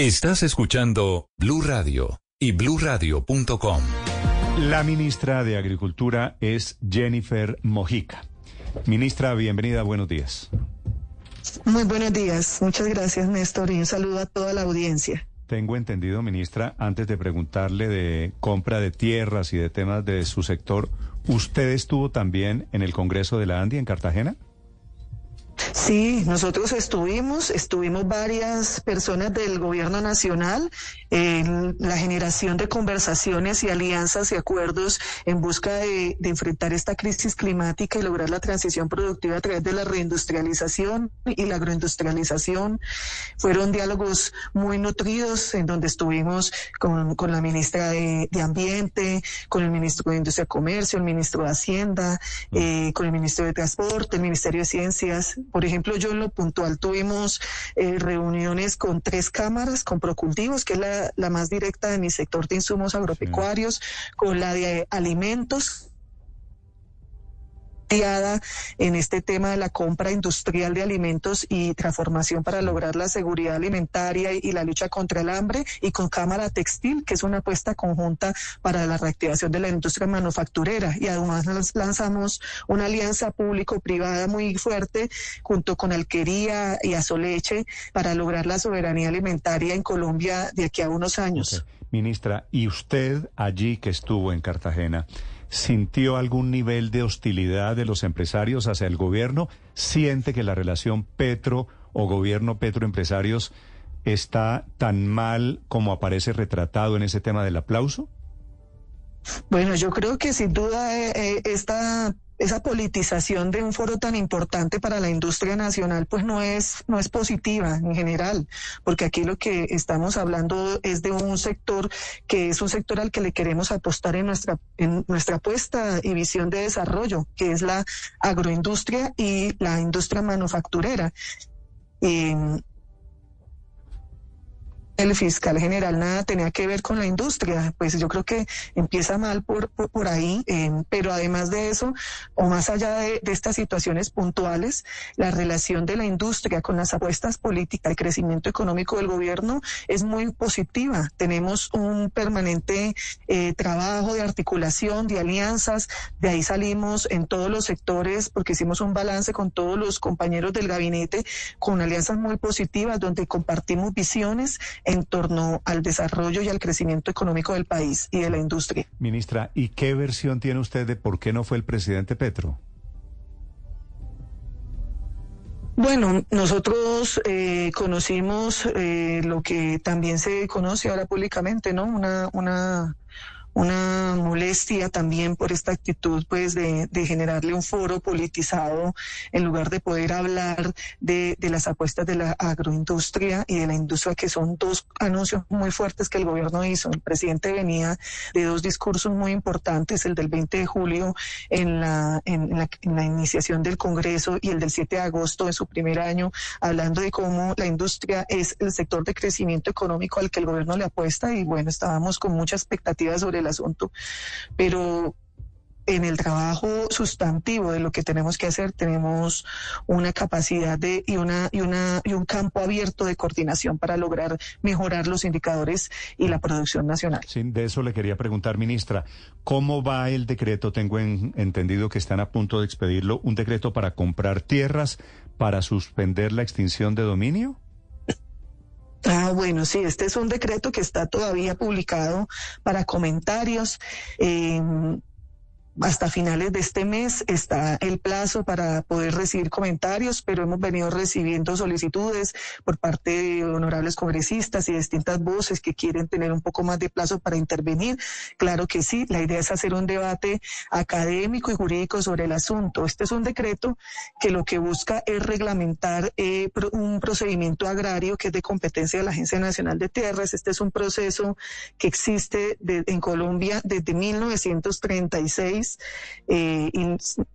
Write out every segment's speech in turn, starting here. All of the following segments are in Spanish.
Estás escuchando Blue Radio y bluradio.com. La ministra de Agricultura es Jennifer Mojica. Ministra, bienvenida, buenos días. Muy buenos días, muchas gracias Néstor y un saludo a toda la audiencia. Tengo entendido, ministra, antes de preguntarle de compra de tierras y de temas de su sector, ¿usted estuvo también en el Congreso de la Andia en Cartagena? Sí, nosotros estuvimos, estuvimos varias personas del gobierno nacional en la generación de conversaciones y alianzas y acuerdos en busca de, enfrentar esta crisis climática y lograr la transición productiva a través de la reindustrialización y la agroindustrialización. Fueron diálogos muy nutridos en donde estuvimos con, la ministra de, Ambiente, con el ministro de Industria y Comercio, el ministro de Hacienda, mm. eh, con el ministro de Transporte, el Ministerio de Ciencias por ejemplo, yo en lo puntual tuvimos eh, reuniones con tres cámaras, con Procultivos, que es la, más directa de mi sector de insumos agropecuarios, con la de alimentos, en este tema de la compra industrial de alimentos y transformación para lograr la seguridad alimentaria y la lucha contra el hambre y con Cámara Textil, que es una apuesta conjunta para la reactivación de la industria manufacturera. Y además lanzamos una alianza público-privada muy fuerte junto con Alquería y Azoleche para lograr la soberanía alimentaria en Colombia de aquí a unos años. Ministra, y usted allí que estuvo en Cartagena, ¿Sintió algún nivel de hostilidad de los empresarios hacia el gobierno? ¿Siente que la relación Petro o gobierno Petro empresarios está tan mal como aparece retratado en ese tema del aplauso? Bueno, yo creo que sin duda eh, eh, esta esa politización de un foro tan importante para la industria nacional pues no es no es positiva en general, porque aquí lo que estamos hablando es de un sector que es un sector al que le queremos apostar en nuestra en nuestra apuesta y visión de desarrollo, que es la agroindustria y la industria manufacturera. El fiscal general nada tenía que ver con la industria. Pues yo creo que empieza mal por, por, ahí, eh, pero además de eso, o más allá de, estas situaciones puntuales, la relación de la industria con las apuestas políticas, el crecimiento económico del gobierno es muy positiva. Tenemos un permanente eh, trabajo de articulación, de alianzas, de ahí salimos en todos los sectores porque hicimos un balance con todos los compañeros del gabinete con alianzas muy positivas donde compartimos visiones en torno al desarrollo y al crecimiento económico del país y de la industria. Ministra, ¿y qué versión tiene usted de por qué no fue el presidente Petro? Bueno, nosotros eh, conocimos eh, lo que también se conoce ahora públicamente, ¿no? Una, una una molestia también por esta actitud pues de, generarle un foro politizado en lugar de poder hablar de, las apuestas de la agroindustria y de la industria que son dos anuncios muy fuertes que el gobierno hizo. El presidente venía de dos discursos muy importantes, el del 20 de julio en la, en la, en la iniciación del Congreso y el del 7 de agosto en su primer año, hablando de cómo la industria es el sector de crecimiento económico al que el gobierno le apuesta y bueno, estábamos con mucha expectativa sobre el asunto, pero en el trabajo sustantivo de lo que tenemos que hacer tenemos una capacidad de y una y una y un campo abierto de coordinación para lograr mejorar los indicadores y la producción nacional. Sí, de eso le quería preguntar, ministra, ¿cómo va el decreto? Tengo entendido que están a punto de expedirlo, un decreto para comprar tierras para suspender la extinción de dominio. Ah, bueno, sí, este es un decreto que está todavía publicado para comentarios. Eh, hasta finales de este mes está el plazo para poder recibir comentarios, pero hemos venido recibiendo solicitudes por parte de honorables congresistas y distintas voces que quieren tener un poco más de plazo para intervenir. Claro que sí, la idea es hacer un debate académico y jurídico sobre el asunto. Este es un decreto que lo que busca es reglamentar eh, un procedimiento agrario que es de competencia de la Agencia Nacional de Tierras. Este es un proceso que existe en Colombia desde 1936 eh,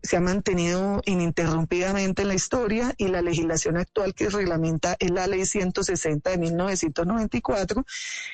se ha mantenido ininterrumpidamente en la historia y la legislación actual que reglamenta es la ley 160 de 1994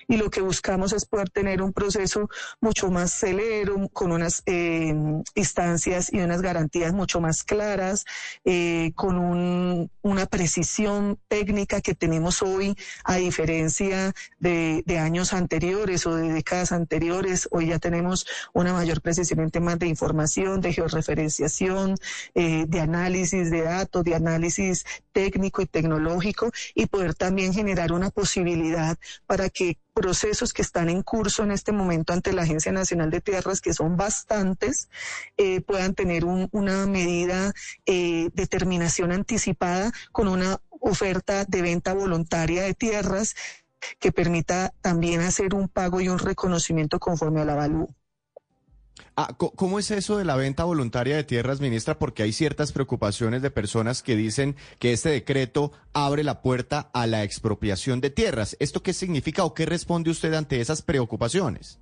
y lo que buscamos es poder tener un proceso mucho más celero, con unas eh, instancias y unas garantías mucho más claras, eh, con una precisión técnica que tenemos hoy a diferencia de, de años anteriores o de décadas anteriores. Hoy ya tenemos una mayor precisión en temas de información, de georreferenciación, eh, de análisis de datos, de análisis técnico y tecnológico y poder también generar una posibilidad para que procesos que están en curso en este momento ante la Agencia Nacional de Tierras, que son bastantes, eh, puedan tener una medida eh, de terminación anticipada con una oferta de venta voluntaria de tierras que permita también hacer un pago y un reconocimiento conforme al avalúo. Ah, ¿Cómo es eso de la venta voluntaria de tierras, ministra? Porque hay ciertas preocupaciones de personas que dicen que este decreto abre la puerta a la expropiación de tierras. ¿Esto qué significa o qué responde usted ante esas preocupaciones?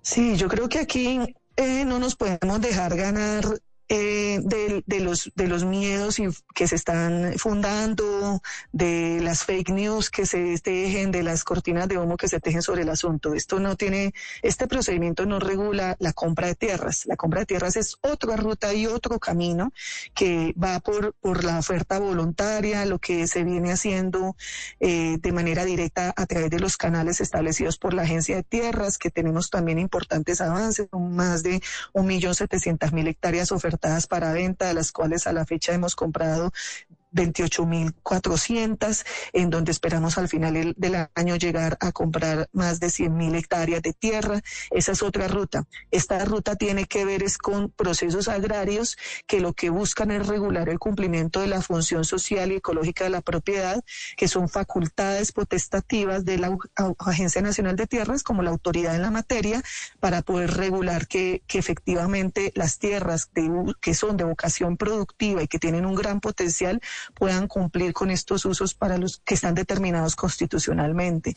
Sí, yo creo que aquí eh, no nos podemos dejar ganar eh, de, los, de los miedos que se están fundando, de las fake news que se tejen, de las cortinas de humo que se tejen sobre el asunto. Esto no tiene, este procedimiento no regula la compra de tierras. La compra de tierras es otra ruta y otro camino que va por, por la oferta voluntaria, lo que se viene haciendo eh, de manera directa a través de los canales establecidos por la Agencia de Tierras, que tenemos también importantes avances, más de un millón setecientas mil hectáreas ofertadas para venta, de las cuales a la fecha hemos comprado 28.400, en donde esperamos al final del año llegar a comprar más de 100.000 hectáreas de tierra. Esa es otra ruta. Esta ruta tiene que ver es con procesos agrarios que lo que buscan es regular el cumplimiento de la función social y ecológica de la propiedad, que son facultades potestativas de la Agencia Nacional de Tierras como la autoridad en la materia para poder regular que, efectivamente las tierras que son de vocación productiva y que tienen un gran potencial puedan cumplir con estos usos para los que están determinados constitucionalmente.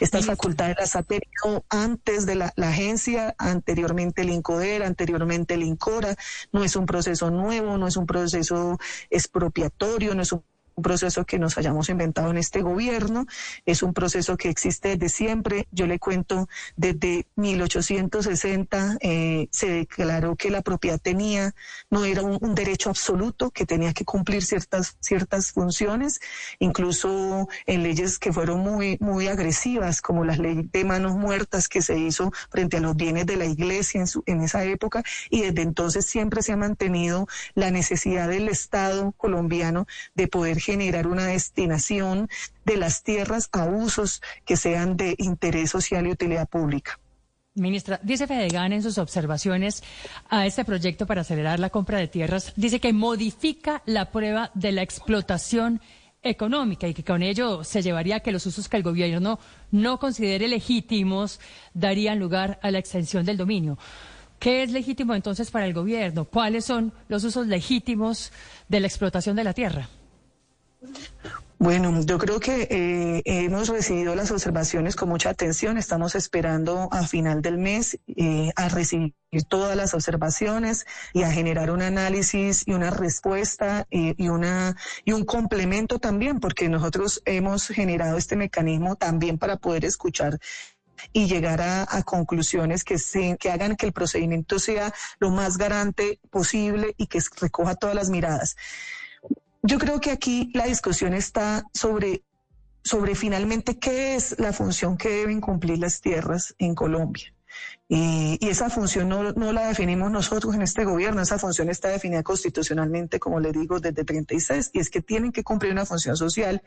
Estas facultades las ha tenido antes de la, agencia, anteriormente el INCODER, anteriormente el INCORA. No es un proceso nuevo, no es un proceso expropiatorio, no es un un proceso que nos hayamos inventado en este gobierno, es un proceso que existe desde siempre. Yo le cuento, desde 1860 eh, se declaró que la propiedad tenía, no era un, derecho absoluto, que tenía que cumplir ciertas, ciertas funciones, incluso en leyes que fueron muy, muy agresivas, como la ley de manos muertas que se hizo frente a los bienes de la iglesia en, su, en esa época, y desde entonces siempre se ha mantenido la necesidad del Estado colombiano de poder generar una destinación de las tierras a usos que sean de interés social y utilidad pública. Ministra, dice Fedegan en sus observaciones a este proyecto para acelerar la compra de tierras, dice que modifica la prueba de la explotación económica y que con ello se llevaría a que los usos que el gobierno no considere legítimos darían lugar a la extensión del dominio. ¿Qué es legítimo entonces para el gobierno? ¿Cuáles son los usos legítimos de la explotación de la tierra? Bueno, yo creo que eh, hemos recibido las observaciones con mucha atención. Estamos esperando a final del mes eh, a recibir todas las observaciones y a generar un análisis y una respuesta y, y, una y un complemento también, porque nosotros hemos generado este mecanismo también para poder escuchar y llegar a, a conclusiones que, se, que hagan que el procedimiento sea lo más garante posible y que recoja todas las miradas. Yo creo que aquí la discusión está sobre, sobre finalmente qué es la función que deben cumplir las tierras en Colombia. Y, esa función no, la definimos nosotros en este gobierno, esa función está definida constitucionalmente, como le digo, desde 36, y es que tienen que cumplir una función social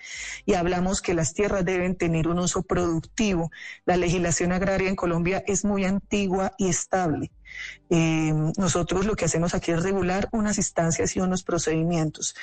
y hablamos que las tierras deben tener un uso productivo. La legislación agraria en Colombia es muy antigua y estable. Eh, nosotros lo que hacemos aquí es regular unas instancias y unos procedimientos.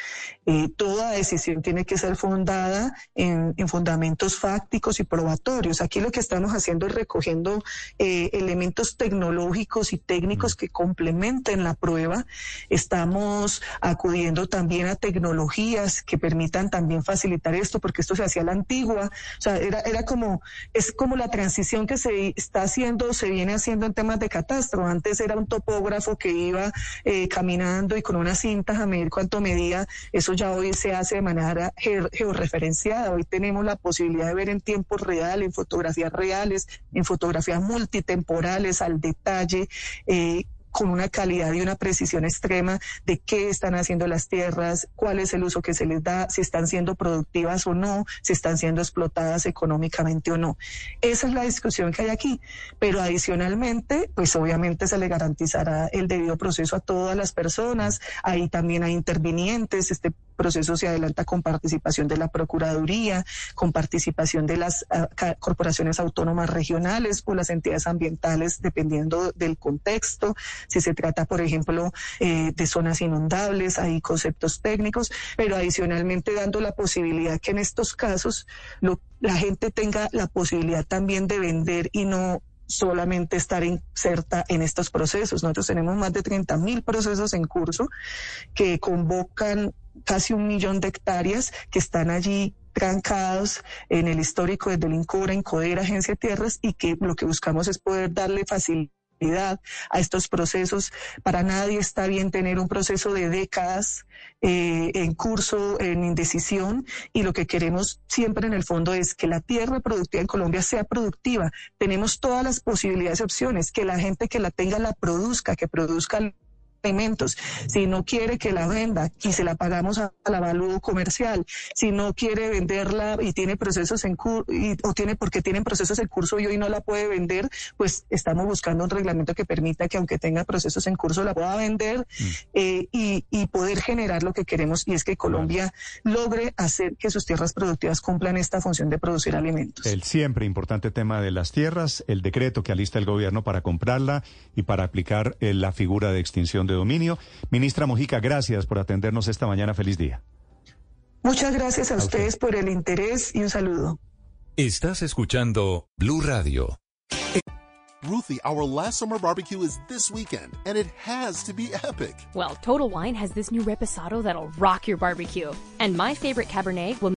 Eh, toda decisión tiene que ser fundada en, fundamentos fácticos y probatorios. Aquí lo que estamos haciendo es recogiendo eh, elementos tecnológicos y técnicos que complementen la prueba. Estamos acudiendo también a tecnologías que permitan también facilitar esto, porque esto se hacía a la antigua. O sea, era, era como, es como la transición que se está haciendo, se viene haciendo en temas de catastro antes era un topógrafo que iba eh, caminando y con unas cintas a medir cuánto medía, eso ya hoy se hace de manera georreferenciada. Hoy tenemos la posibilidad de ver en tiempo real, en fotografías reales, en fotografías multitemporales, al detalle. Eh, con una calidad y una precisión extrema de qué están haciendo las tierras, cuál es el uso que se les da, si están siendo productivas o no, si están siendo explotadas económicamente o no. Esa es la discusión que hay aquí. Pero adicionalmente, pues obviamente se le garantizará el debido proceso a todas las personas. Ahí también hay intervinientes. Este proceso se adelanta con participación de la Procuraduría, con participación de las uh, corporaciones autónomas regionales o las entidades ambientales, dependiendo del contexto. Si se trata, por ejemplo, eh, de zonas inundables, hay conceptos técnicos, pero adicionalmente dando la posibilidad que en estos casos lo, la gente tenga la posibilidad también de vender y no solamente estar inserta en estos procesos. Nosotros tenemos más de 30 mil procesos en curso que convocan casi un millón de hectáreas que están allí trancados en el histórico desde el INCORA, Agencia de Tierras, y que lo que buscamos es poder darle facilidad a estos procesos. Para nadie está bien tener un proceso de décadas eh, en curso, en indecisión, y lo que queremos siempre en el fondo es que la tierra productiva en Colombia sea productiva. Tenemos todas las posibilidades y opciones, que la gente que la tenga la produzca, que produzca alimentos, si no quiere que la venda y se la pagamos a, la avalúo comercial, si no quiere venderla y tiene procesos en curso, o tiene porque tienen procesos en curso y hoy no la puede vender, pues estamos buscando un reglamento que permita que aunque tenga procesos en curso la pueda vender mm. eh, y, y, poder generar lo que queremos y es que Colombia logre hacer que sus tierras productivas cumplan esta función de producir alimentos. El siempre importante tema de las tierras, el decreto que alista el gobierno para comprarla y para aplicar eh, la figura de extinción de dominio. Ministra Mojica, gracias por atendernos esta mañana. Feliz día. Muchas gracias a, a ustedes por el interés y un saludo. Estás escuchando Blue Radio. Ruthie, our last summer barbecue is this weekend, and it has to be epic. Well, Total Wine has this new reposado that'll rock your barbecue. And my favorite Cabernet will